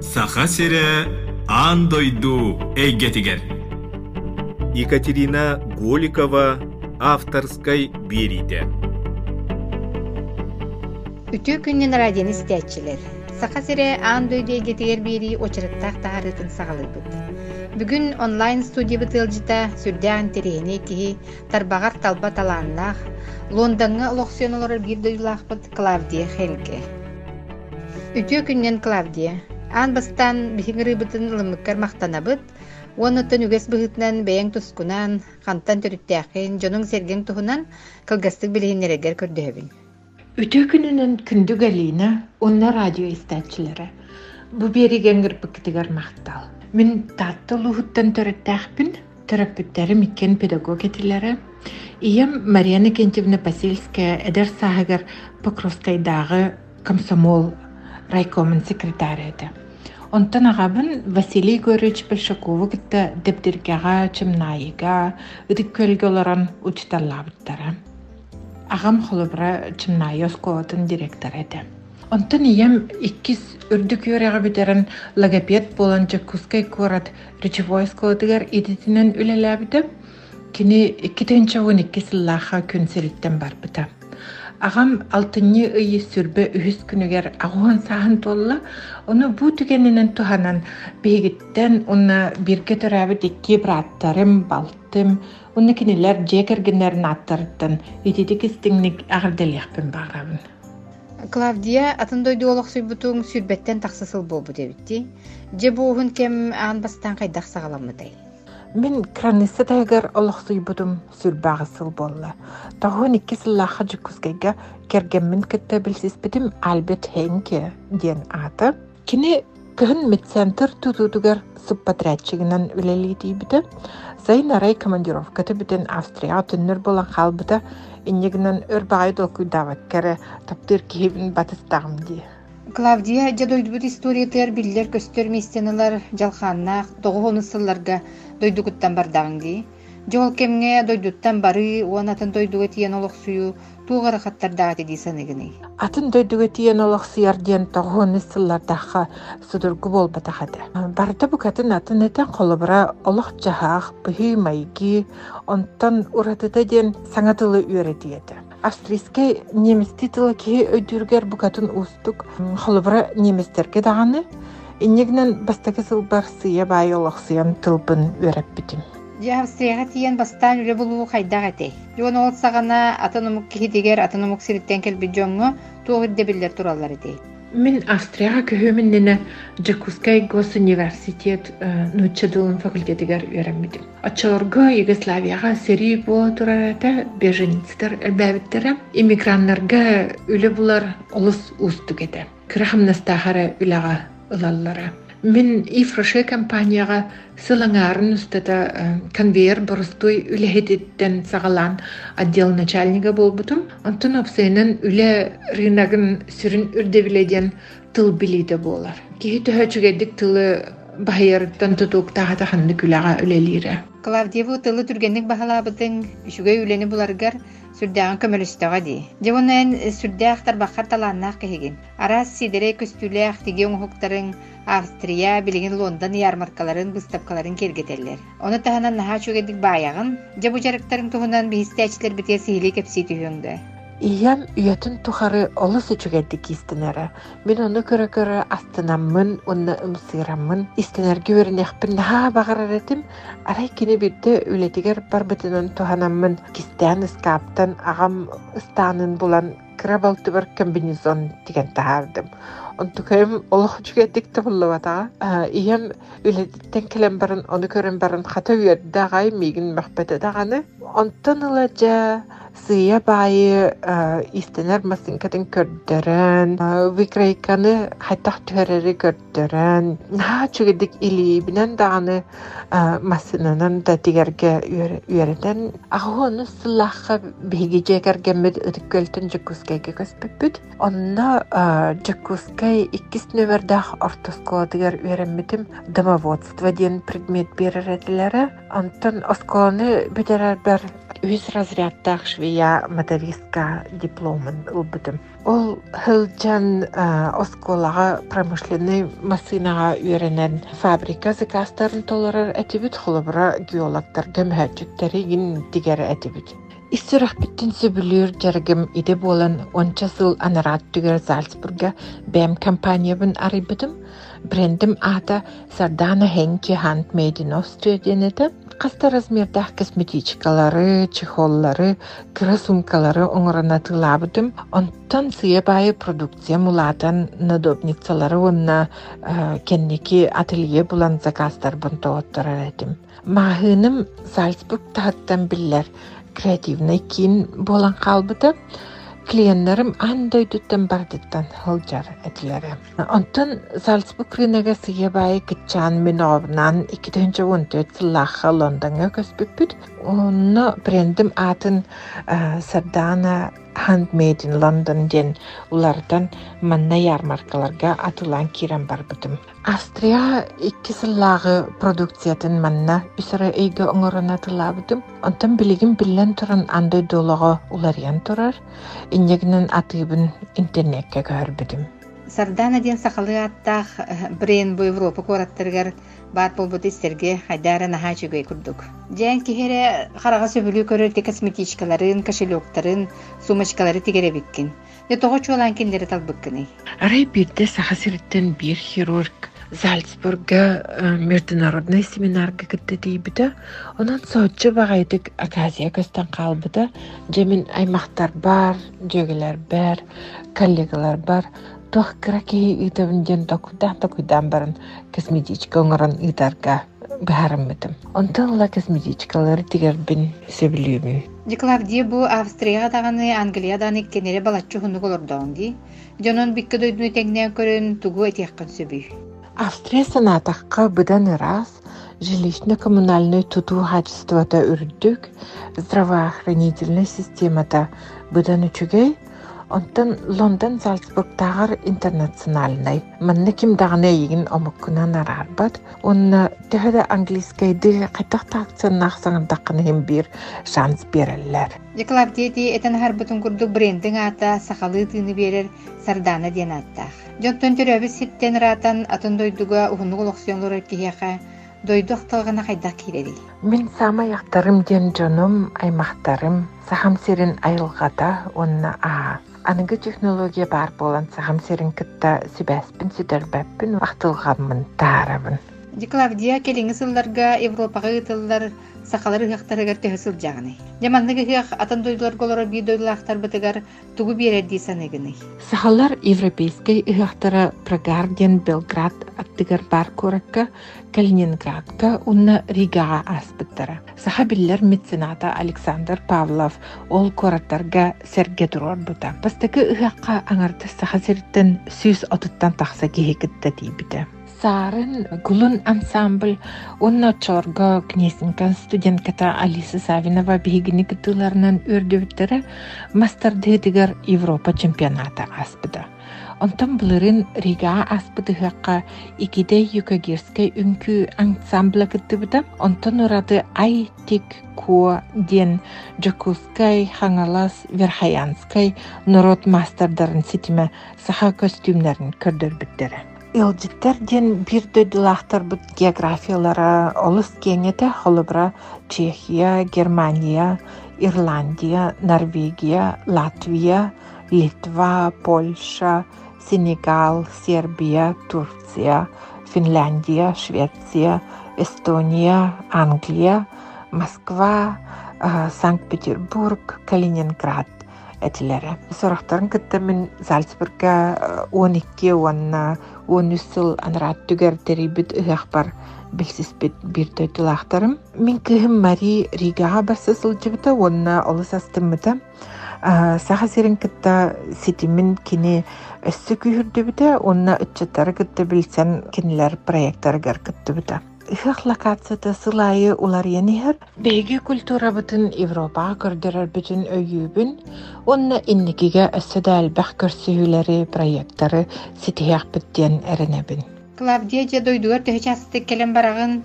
Саха сире аан дойду эйгетигер. Екатерина Голикова авторской бериде. Үтүү күннен радионы истәчилер. Саха сире аан дойду эйгетигер бири очырыттақ таарытын сагалыбыт. Бүгүн онлайн студия бытылжыта сүрдән терени киһи тарбагар талба талааннах Лондонга лохсионолор бир дойлахпыт Клавдия Хелге. Үтүү күннен Клавдия Аан бастан биһиңирыбытын ылыммыккар мактанабыт, уонуттан үгэс быһытынан бэйэң тускунан, хантан төрүттээхин, дьонуң серген туһунан кылгастык билиһиннерегер көрдөһөбүн. Үтө күнүнөн күндүг Алина, онна радио истәчиләре. Бу бериген гырпыктыгар мактал. Мин татты лухуттан төрөттәхпин, терапевттәре миккен педагог этиләре. Ием Марьяна Кентьевна Пасильская эдер саһагар Покровскайдагы комсомол райкомын секретарь еді. Онтан ағабын Василий Горыч Большакова чымнайыға, үдік көлге оларан учталлабыттара. Ағам холыбыра чымнайы осколатын директор еді. Онтан ием иккис үрдік юреға бітерін логопед болан жакускай корат речевой сколатыгар идетінен үлеләбіді, кini 2-12 сыллаха күн селиттен барбыта. Ағам алтынны ыйы сүрбе үхіс күнігер ағуан саһын толла, оны бу түгенінен туханан бейгіттен оны бирге төрәбіт икки браттарым, балтым, оны кинилер жекергенерін аттарыттан, итеті кістіңнік ағырделияқпен бағырабын. Клавдия атын дойду олох суйбутуң сүрбеттен тақсысыл болбу дебитти. Же буухун кем аан бастан кайдах сагаламыдай. Мен краниса тайгар олохсуй будум сүрбағысыл болла. Тахуын икки сыллаха жүккізгейге кергенмін кітті білсіспедім Альберт Хенке ден аты. Кені кыһын медцентр тутутугар субподрядчигинан үлелитий биде. Зайын арай командировкаты битен Австрия түннөр болан халбыта иннегинен өрбағай долкуйдават кәрі таптыр киһибин батыстағым дие. Клавдия же дойдубут историятыгар биллер көстөр местенылар жалханнах тогуону сылларга дойдугуттан бардагың ди. Жол кемге дойдуттан бары уанатын дойдуга тиен олохсую тугара хаттардагы ди саныгыны. Атын дөйдүгө тиен олох сыяр диэн тоҕуону сыллардахха судургу болбатахады. Барда букатын атын этен холобура олох жаһаах быһыы майги онтон уратыта диэн саңатылы үөретиэти. Австрийский немисти тыла киһи өйдүргер букатын устук холобура немистерге даганы иннегинен бастакы сылбар сыя баай олох сыян тылбын үөреппитим. Же Австрияга тиен бастан үле булуу хайдак эте. Жон ол сагана атаномук кихидигер атаномук сириттен келби жоңго туогирде биллер тураллар эте. Мен Австрияга көһөмүннене Джакускай госуниверситет нуччадылын факультетигер үөрэммитим. Очорго Югославияга сери була турарата беженецтер элбәбиттер иммиграннарга үле булар олус устук эте. Кырахамнастахара үлага ылаллара. Мен ифроше компанияға сылаңарын үстата конвейер борустой үлехететтен сағалан отдел начальника болбутум. Онтон опсайнын үле рынагын сүрін үрдебіледен тыл билейді болар. Кихи төһөчүгедик тылы бахайырыттан тутук тахата ханны күләға үлелире. Клавдиеву тылы түргенник бахалабытың үшүгэй үлени буларгар сүрдәгән көмөлөстөгө ди. Жевонен сүрдәхтар бахар таланнак кehigin. Арас сидере көстүләх тиге оңуктарын Австрия билигин Лондон ярмаркаларын выставкаларын кергетеллер. Оны таханан наха чөгедик баягын, же бу жарыктарын туһунан бихистәчләр бите сихили кепси түйөңдө. Иям үйөтүн тухары олыс үчүгедди кистенере. Мен оны көрө астынаммын, онна ымсыраммын. Истенерге өрнехпин наха багарар этим. Арай кини бирде үлетигер барбытынан туханаммын. Кистен скаптан агам станын булан крабалтыбар комбинезон деген тахардым. Онтукайым олох үчүгеддик табыллыбата. Иям үлетиттен келен барын, оны көрөн барын хата үйөддагай мигин мөхбете даганы. Онтон ыла жа сыя баайы истенер масынкатын көрдөрөн, викрейканы хайтах төрери көрдөрөн, наха чүгедик илибинен даганы масынанан да тигерге үйөрөтен, агуону сыллахха биги жекергеммит ыдыккөлтөн жакускайга көспөппүт. Онна жакускай иккис нөмердах ортосколадыгар үйөрөммитим домоводство диен предмет берер этилери. Онтон осколаны битерер бер үс разрядтах швея мотористка дипломын ылбытым. Ол хылжан осколаға промышленный машинаға үйренен фабрика закастарын толырар әтибіт холобра геологтар көмһәчүттәре ин тигәр әтибіт. Иссурах биттин сөбүлүр жаргым иде болан онча сыл анарат түгер Зальцбурга бәм компаниябын арыйбытым. Брендим ата Сардана Хенки Handmade in Austria денеті. Қаста размердах косметичкалары, чехоллары, кыра сумкалары оңырына тылабытым. Онтан сыя байы продукция мулатан надобницалары онна кеннеки ателье булан заказдар бунтооттарар этим. Махыным Зальцбург тахаттан биллер креативный кин болан қалбыты клиеннерим андойдуттан бардыттан хылжар этилери. Онтон Зальцбург рынага сыябай кытчан мен обнан 2014 сыллаха Лондонга көспүппүт. Онно брендим атын Сардана Handmade in London ден улардан манна ярмаркаларга атылан кирен барбытым. Австрия икки сыллағы продукциятын манна үсірі эйге оңырына тылабытым. Онтан билигин биллен туран андай долого улариян турар, иннегінен атыбын интернетке көрбүдүм. Сардана ден сақалы аттақ брен бу Европа кораттыргар баат болбут истерге хайдара наха чүгөй курдук. Жан кихере харага сөбүлүү көрөрте косметичкаларын, кошелектарын, сумочкалары тигере биккин. Де того чуалан киндери талбыккыны. Арай бирде сахасириттен бир хирург Зальцбурга международный семинарга кытты дейбіті. Онан соотчы бағайдык Аказия көстен қалбыда. Жемин аймақтар бар, жөгелер бар, коллегалар бар. Тох кыракеhi ытабын ден токудан токудан барын косметичка оңорон ытарга баарыммытым. Онтон ла косметичкалары тигербин сөбүлүүмүн. Диклавдия бу Австрияга даганы Англиядан иккенере балаччы хунук олордоонди. Жонон бикке дойдуну теңнен көрөн тугу этияккан сөбүй. Австрия санатаққа бұдан раз жилищно-коммунальный туту качествота үрдүк, здравоохранительный системата бұдан үчүгей, онтан Лондон Зальцбургтагар интернациональный. Манны ким дагына егин омуккунан арарбат. Онна төһөдө английскайды кайтакта акциян саңындакканы хем бир шанс береллер. Ди этен харбытын курдук брендин ата сахалы тыыны берер Сардана диэн аттах. Жонтон төрөбүс ситтен ратан атын дойдуга ухунук олоксионлор киһиэхэ дойдук тылгана хайдак киреди. Мен сама яктарым ден жоном, аймактарым, сахам серин айылгата онна аа. Аныгы технология бар болан сахам серин кытта сибәспин сүдәрбәппин вақтылғанмын таарабын. Диклавдия келеңи сылларга Европага ытыллар сахалары хактарыгар төһөсүл жагыны. Жаманныгы хыах атын дойдулар голоро би дойдулахтар бытыгар тугу биэредди саныгыны. Сахалар европейской ыхахтара Прагарден Белград аттыгар бар коракка Калининградка унна Ригага аспыттара. Саха биллер мецената Александр Павлов ол кораттарга серге турар бута. Бастакы ыхакка аңарты саха сүз отуттан тахса кихикытта тийбите. Сарын гулун ансамбль онна чорго кнесинкан студентката Алиса Савинова бигини кытыларынан өрдөбүттөрө дыгар Европа чемпионата аспыда. Онтан булырын Рига аспыдыхакка икиде юкагирскай үнкү ансамбля кыттыбыта. Онтан урады ай тик ко ден Джокускай, Хангалас, Верхаянскай народ мастerdарын ситиме саха костюмнарын көрдөрбүттөрө. Илжиттер ден бир дөйдулахтар бут географиялара олыс кеңете холобра Чехия, Германия, Ирландия, Норвегия, Латвия, Литва, Польша, Сенегал, Сербия, Турция, Финляндия, Швеция, Эстония, Англия, Москва, Санкт-Петербург, Калининград Этилери. Сорохтарын кытта мен Зальцбурга 12 уанна 13 сыл анрат түгер терибит ыхах бар билсиспит бир төтүлахтарым. Мен кыхым Мари Ригага барса сылжыбыта уанна олыс астымыта. Саха серин кытта ситимин кини өссө күйүрдүбүтэ онна ытчаттары кытта билсен кинилер проекттарыгар локацията сылайы улар янихер беги культура бытын Европа көрдөрөр бүтүн өйүүбүн онна инникиге өссөдәл бах көрсүһүләре проекттары ситиях биттен эренебин. Клавдия же дойдугар төһө частык келен барагын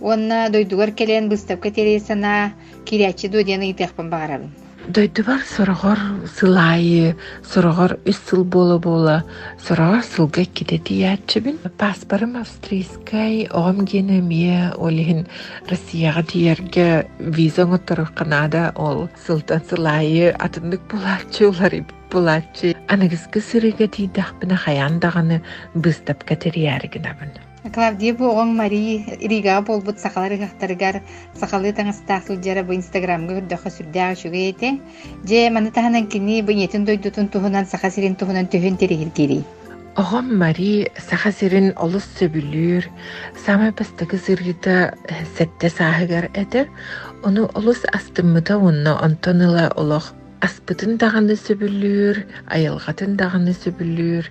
Уонна дойдугар келен быстапка терей санаа кирячи дуоден ыйтыахпын багарабын. Дойдубар сорогор сылайы, сорогор үс сыл бола бола, сорогор сылга кидети ячыбын. Паспорым австрийскай, оғам гені мие олихин Россияға тиерге виза оттырық Канада ол сылтан сылайы атындык булачы олар булачы. Анагызгы сырыга тейдақпына хаяндағаны быстап катерияригін абын. Клавдия оң Мари Рига болбут сакалары хактарыгар сакалы таңыстаах сылжара бу инстаграмга хүрдөхө сүрдәгә шуга ете. Же маны таханан кини бу нетин дойдутун тухунан сака сирин тухунан төһөн терихир кири. Оғам Мари саха сирин олус сөбүлүр, самай бастагы сыргыта сетте саһыгар эдер, ону олус астыммыта онна онтоныла олох аспытын дағаны сөбүлүр, айылғатын дағаны сөбүлүр,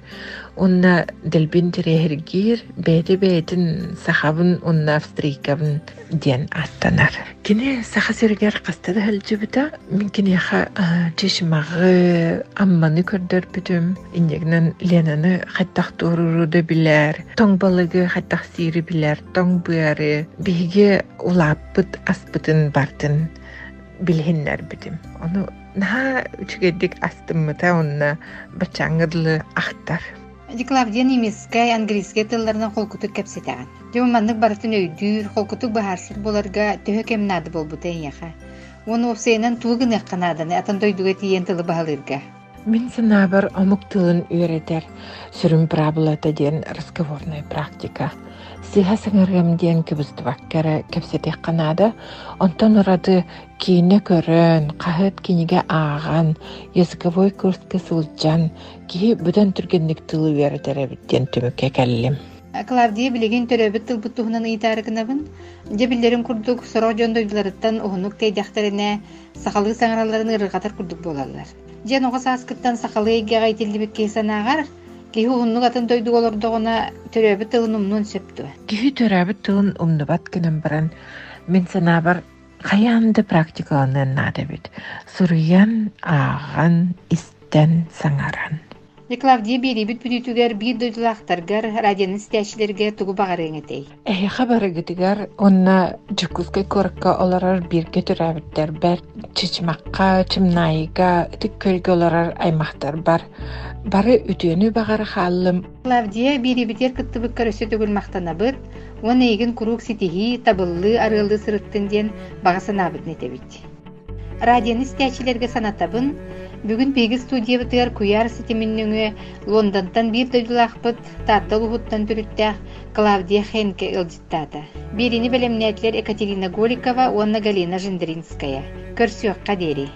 онна делбин тирехиргир, бәйті бәйтін сахабын онна австрийкабын ден аттанар. Кини саха сиргер қастады хәлжібіта, мен кинеха чешмағы амманы көрдөр бүтім, индегнен Ленаны хаттақ торуруда билер, тоң балыгы хаттақ сири билер, тоң бұяры, биге улаппыт аспытын бартын билһиннер битим. Ону наһа үчүгедик астыммыта онна бачаңырлы ахтар. Ди Клавдия немецкай, английскай тылларынан холкутук кепсетеген. Дем маннык барытын өйдүр, холкутук бахарсыр боларга төһө кемнады болбута яха. Оны опсайынан тугын якканаданы атын дойдуга тиен тылы баһалырга. Мин санабар омук тылын үйретер, сүрүм правилата ден разговорная практика. Сыха сыңаргам ден кыбыстыбаккара кепсетек канада, онтон урады кийне көрөн, кахыт киниге ааган, языковой курска сылжан, ки бүтөн түргенник тылы үйретер ден түмүкке келлим. Клавдия билеген төрөбүт тылбыт туһунан ыйтаарыгынабын. Же биллерин курдук сороо жондойдуларыттан уһунук тейдахтарына сахалы саңараларын ырыгатар курдук болалар. Же ноға сааскыттан сахалы эгега итилдибит кейсанаагар, киһи уһуннук атын дойдук олордоҕуна төрөбүт тылын умнун сөптү. Кихи төрәбі тылын умнубат кенен баран, мен санабар хаянды практикаланын нада бит. Суруян ааган истен саңаран. Клавдия берибит бүтүтүгер бир дойдулаахтаргар радионун стячилерге тугу багарыҥетей. Эхе хабары гитигар онна жукускай коракка оларар бирге төрәбиттер бәр чичмакка, чимнайга, тик көлгө оларар аймактар бар. Бары үтүөнү багары халлым. Клавдия бирибитер кыттыбык көрөсө түгүл мактанабыт, уон эйгин курук ситихи, табыллы, арылды сырыттын ден багасанабыт нетебит. Радионы стячилерге санатабын, бүгүн пеги студиябытыгар куяр ситиминнөңө Лондонтан бир дойдулаахпыт тааттал уһуттан түрүттәэх Клавдия Хенке ылжыттаата. Бирини белемнәтлер Екатерина Голикова, уонна Галина Жендринская. Көрсүөкка дери.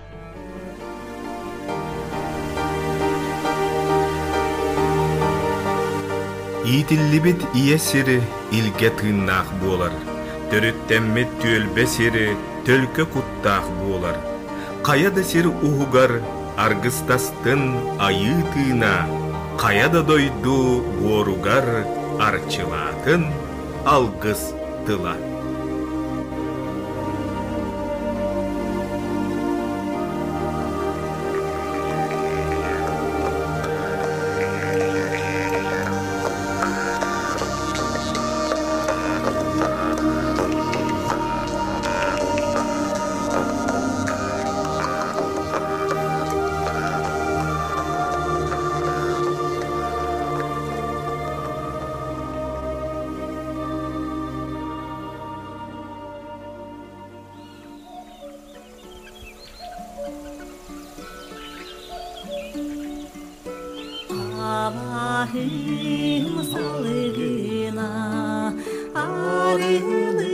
Иитиллибит ие сири илге тыыннаах буолар. Төрүттэммит түөлбе сири төлкө куттаах буолар. Каяда сир уһугар аргыстастын айы тыына, каяда дойду буоругар арчылаатын алгыс тыла. Sabahın salgına ayrılık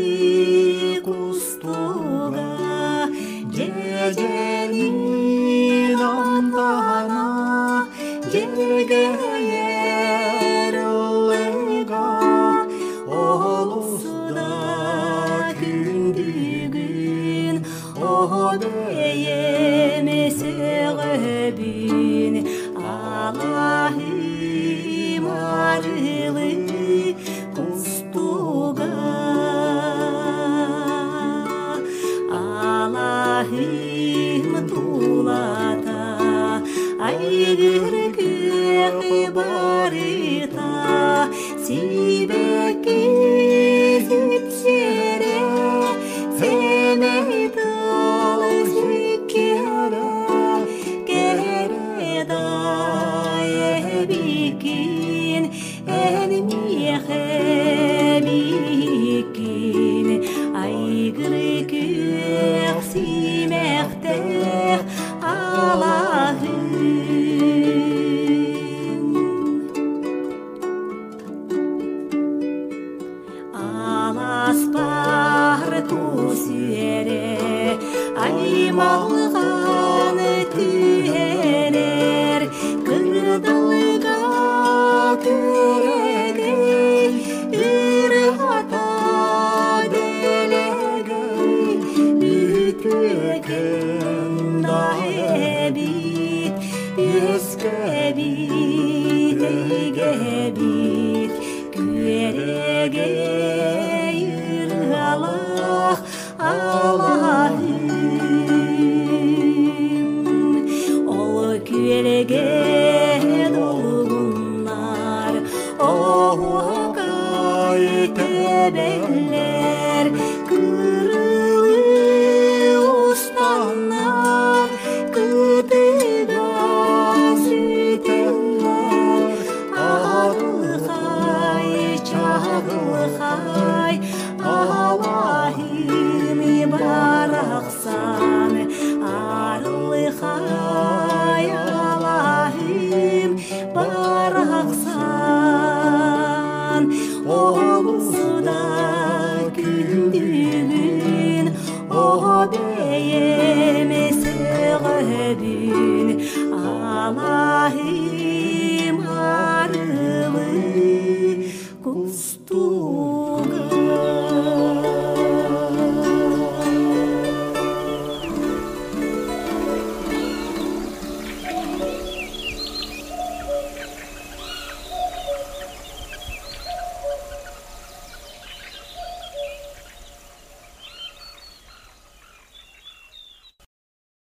ennemis errés.